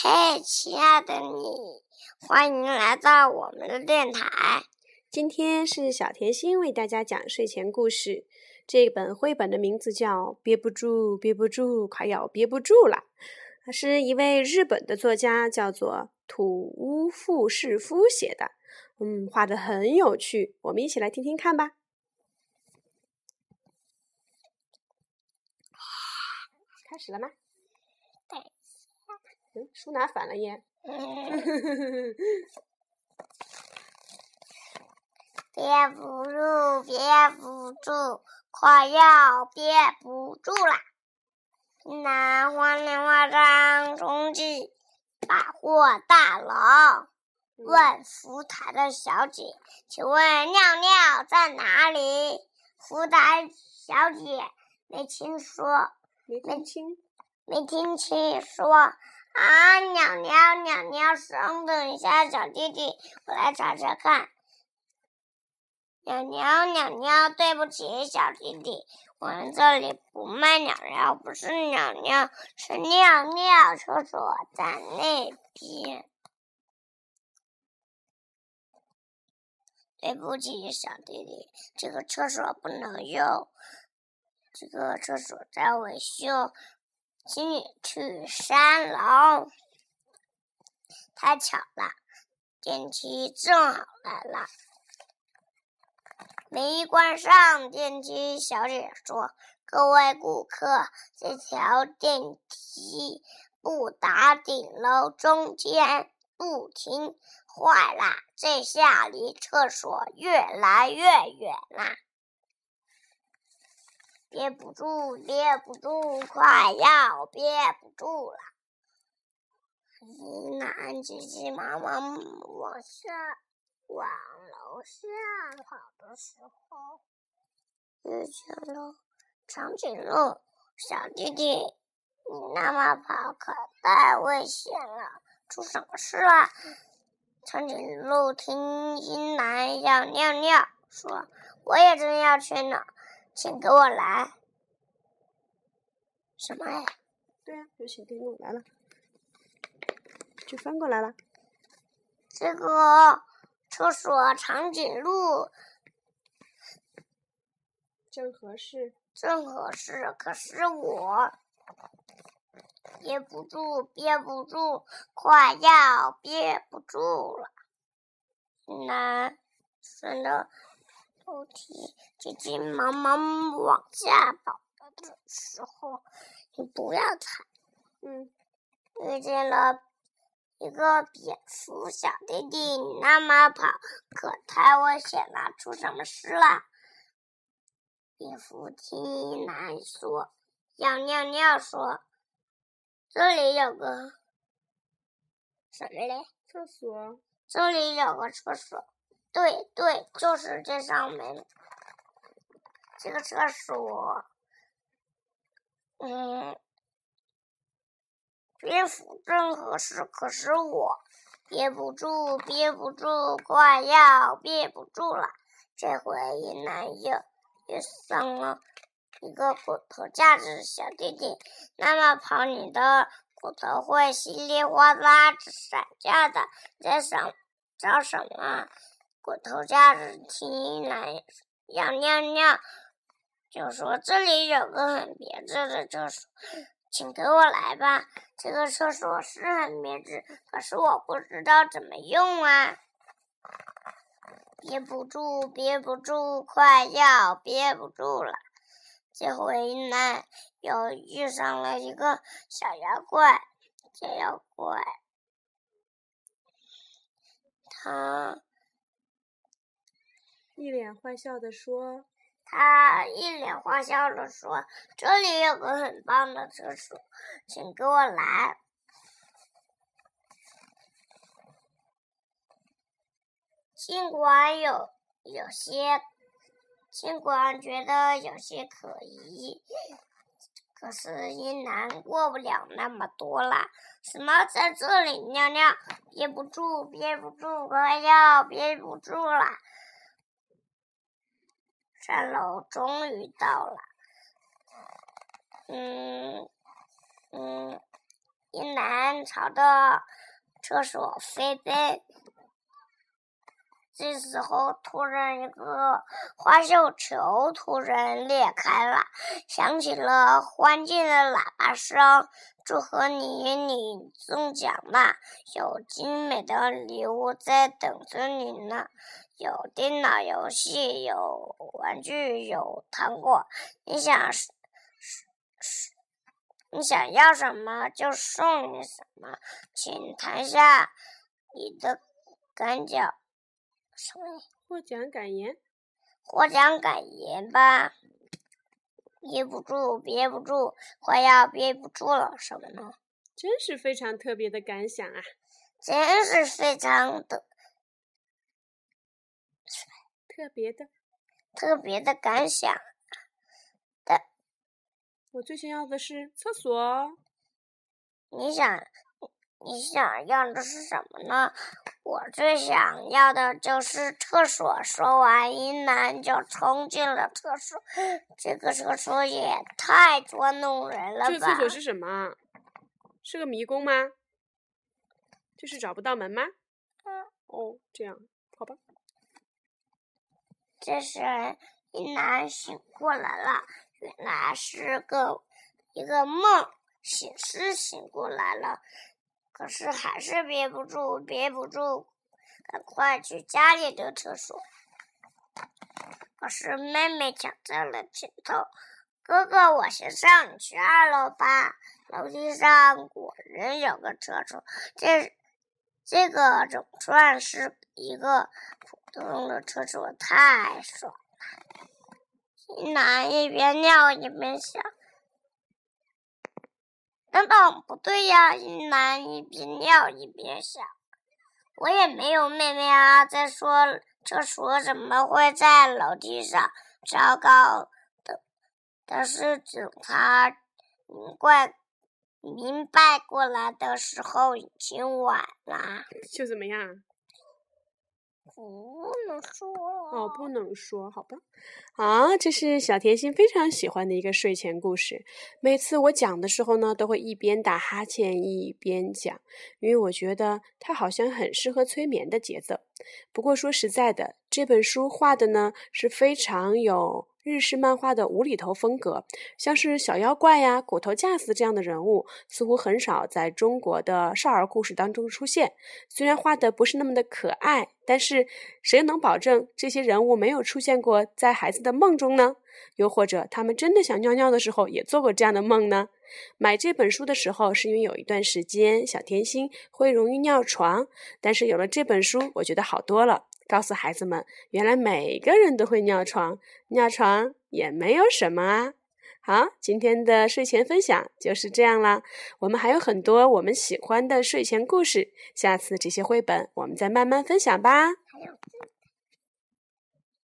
嘿，亲爱的你，欢迎来到我们的电台。今天是小甜心为大家讲睡前故事。这本绘本的名字叫《憋不住，憋不住，快要憋不住了》。它是一位日本的作家，叫做土屋富士夫写的。嗯，画的很有趣，我们一起来听听看吧。开始了吗？嗯，书拿反了耶。憋不住，憋不住，快要憋不住了！南花莲花上冲进百货大楼，问服务台的小姐：“请问尿尿在哪里？”服务台小姐没听说，没听清，没听清说：“啊，尿尿尿尿稍，等一下，小弟弟，我来查查看。”鸟鸟鸟鸟，对不起，小弟弟，我们这里不卖鸟鸟，不是鸟鸟，是尿尿。厕所在那边。对不起，小弟弟，这个厕所不能用，这个厕所在维修，请你去三楼。太巧了，电梯正好来了。没关上电梯，小姐说：“各位顾客，这条电梯不打顶楼中间不停，坏了，这下离厕所越来越远啦！憋不住，憋不住，快要憋不住了！”一男急急忙忙往下。往楼下跑的时候，遇见了长颈鹿小弟弟。你那么跑可太危险了，出什么事了？长颈鹿听一男要尿尿，说：“我也正要去呢，请给我来。”什么呀？对呀，有小丁鹿来了，就翻过来了。这个。厕所长颈鹿正合适，正合适。可是我憋不住，憋不住，快要憋不住了。男生的楼梯急急忙忙往下跑的时候，你不要踩。嗯，遇见了。一个蝙蝠小弟弟，你那么跑可太危险了，出什么事了？蝙蝠听男说，要尿尿说，这里有个什么嘞？厕所。这里有个厕所，对对，就是这上面。这个厕所，嗯。蝙蝠正合适，可是我憋不住，憋不住，快要憋不住了。这回一男又又生了一个骨头架子，小弟弟，那么跑你的骨头会稀里哗啦散架的。在想找什么？骨头架子听男要尿尿，就说这里有个很别致的厕所。请跟我来吧，这个厕所是很别致，可是我不知道怎么用啊！憋不住，憋不住，快要憋不住了。这回呢，又遇上了一个小妖怪，小妖怪，他一脸坏笑的说。他一脸坏笑的说：“这里有个很棒的厕所，请跟我来。尽管有有些，尽管觉得有些可疑，可是一男过不了那么多了。什么在这里尿尿？憋不住，憋不住，快要憋不住了。”三楼终于到了，嗯嗯，一男朝着厕所飞奔。这时候，突然一个花绣球突然裂开了，响起了欢庆的喇叭声：“祝贺你，你中奖了！有精美的礼物在等着你呢，有电脑游戏，有玩具，有糖果。你想你想要什么就送你什么，请谈下你的感脚。”什么？获奖感言？获奖感言吧！憋不住，憋不住，快要憋不住了。什么呢？真是非常特别的感想啊！真是非常的特别的特别的感想的。我最想要的是厕所。你想？你想要的是什么呢？我最想要的就是厕所。说完，一男就冲进了厕所。这个厕所也太捉弄人了吧！这个厕所是什么？是个迷宫吗？就是找不到门吗？嗯。哦，这样，好吧。这时，一男醒过来了，原来是个一个梦，醒是醒过来了。可是还是憋不住，憋不住，赶快去家里的厕所。可是妹妹抢在了前头，哥哥，我先上，你去二楼吧。楼梯上果然有个厕所，这这个总算是一个普通的厕所，太爽了。一男一边尿一边想。等等，不对呀！一男一边尿一边想，我也没有妹妹啊。再说，厕所怎么会在楼梯上？糟糕！的，但是等他明白明白过来的时候，已经晚了。就怎么样？不能说哦，不能说，好吧。啊，这是小甜心非常喜欢的一个睡前故事。每次我讲的时候呢，都会一边打哈欠一边讲，因为我觉得它好像很适合催眠的节奏。不过说实在的，这本书画的呢是非常有。日式漫画的无厘头风格，像是小妖怪呀、骨头架子这样的人物，似乎很少在中国的少儿故事当中出现。虽然画的不是那么的可爱，但是谁能保证这些人物没有出现过在孩子的梦中呢？又或者他们真的想尿尿的时候也做过这样的梦呢？买这本书的时候，是因为有一段时间小甜心会容易尿床，但是有了这本书，我觉得好多了。告诉孩子们，原来每个人都会尿床，尿床也没有什么啊。好，今天的睡前分享就是这样啦。我们还有很多我们喜欢的睡前故事，下次这些绘本我们再慢慢分享吧。